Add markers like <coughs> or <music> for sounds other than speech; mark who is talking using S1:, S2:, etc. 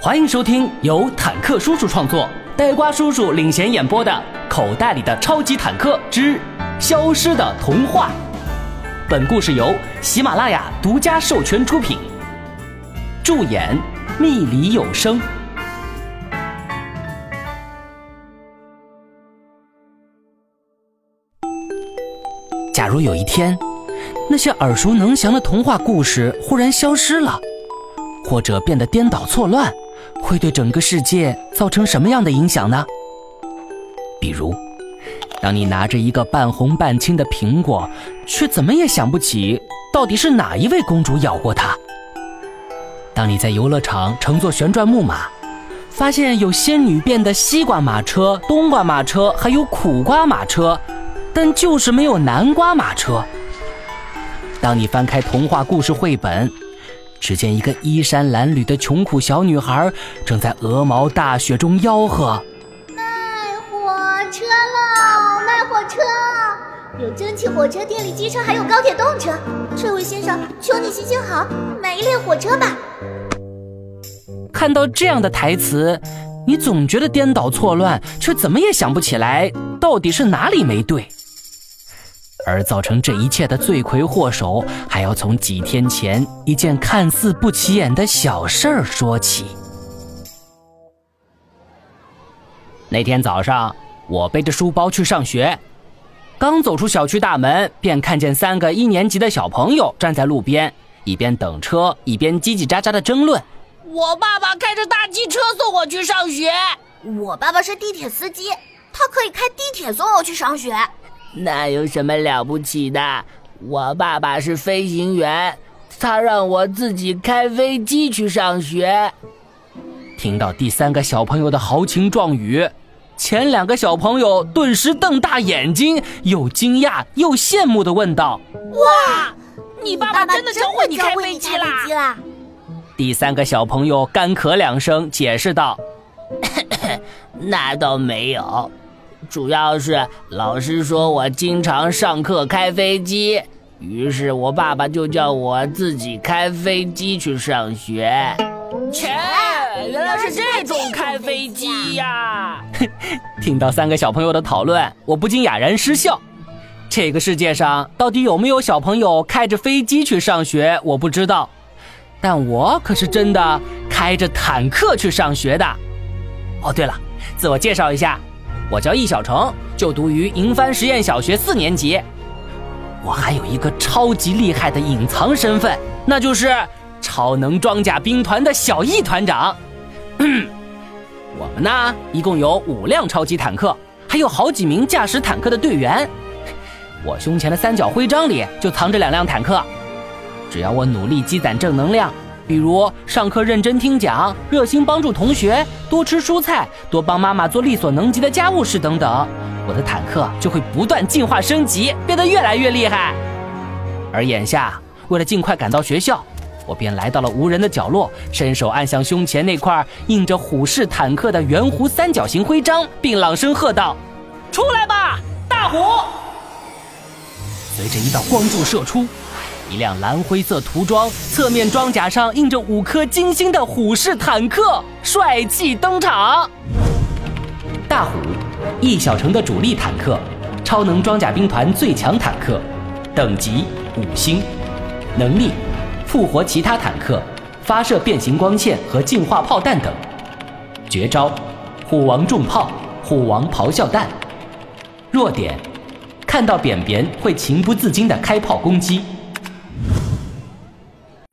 S1: 欢迎收听由坦克叔叔创作、呆瓜叔叔领衔演播的《口袋里的超级坦克之消失的童话》。本故事由喜马拉雅独家授权出品，助演蜜里有声。假如有一天，那些耳熟能详的童话故事忽然消失了，或者变得颠倒错乱，会对整个世界造成什么样的影响呢？比如，当你拿着一个半红半青的苹果，却怎么也想不起到底是哪一位公主咬过它；当你在游乐场乘坐旋转木马，发现有仙女变的西瓜马车、冬瓜马车，还有苦瓜马车。但就是没有南瓜马车。当你翻开童话故事绘本，只见一个衣衫褴褛的穷苦小女孩正在鹅毛大雪中吆喝：“
S2: 卖火车喽，卖火车！有蒸汽火车、电力机车，还有高铁动车。这位先生，求你行行好，买一列火车吧。”
S1: 看到这样的台词，你总觉得颠倒错乱，却怎么也想不起来到底是哪里没对。而造成这一切的罪魁祸首，还要从几天前一件看似不起眼的小事儿说起。那天早上，我背着书包去上学，刚走出小区大门，便看见三个一年级的小朋友站在路边，一边等车，一边叽叽喳喳的争论：“
S3: 我爸爸开着大汽车送我去上学，
S2: 我爸爸是地铁司机，他可以开地铁送我去上学。”
S3: 那有什么了不起的？我爸爸是飞行员，他让我自己开飞机去上学。
S1: 听到第三个小朋友的豪情壮语，前两个小朋友顿时瞪大眼睛，又惊讶又羡慕地问道：“
S3: 哇，你爸爸真的教会你开飞机
S2: 啦？”
S1: 第三个小朋友干咳两声，解释道：“ <coughs>
S3: 那倒没有。”主要是老师说我经常上课开飞机，于是我爸爸就叫我自己开飞机去上学。
S2: 切，
S3: 原来是这种开飞机呀！<laughs>
S1: 听到三个小朋友的讨论，我不禁哑然失笑。这个世界上到底有没有小朋友开着飞机去上学，我不知道，但我可是真的开着坦克去上学的。哦，对了，自我介绍一下。我叫易小成，就读于银帆实验小学四年级。我还有一个超级厉害的隐藏身份，那就是超能装甲兵团的小易团长。我们呢，一共有五辆超级坦克，还有好几名驾驶坦克的队员。我胸前的三角徽章里就藏着两辆坦克。只要我努力积攒正能量。比如上课认真听讲，热心帮助同学，多吃蔬菜，多帮妈妈做力所能及的家务事等等，我的坦克就会不断进化升级，变得越来越厉害。而眼下，为了尽快赶到学校，我便来到了无人的角落，伸手按向胸前那块印着虎式坦克的圆弧三角形徽章，并朗声喝道：“出来吧，大虎！”随着一道光柱射出。一辆蓝灰色涂装、侧面装甲上印着五颗金星的虎式坦克帅气登场。大虎，易小城的主力坦克，超能装甲兵团最强坦克，等级五星，能力复活其他坦克，发射变形光线和净化炮弹等。绝招：虎王重炮、虎王咆哮弹。弱点：看到扁扁会情不自禁的开炮攻击。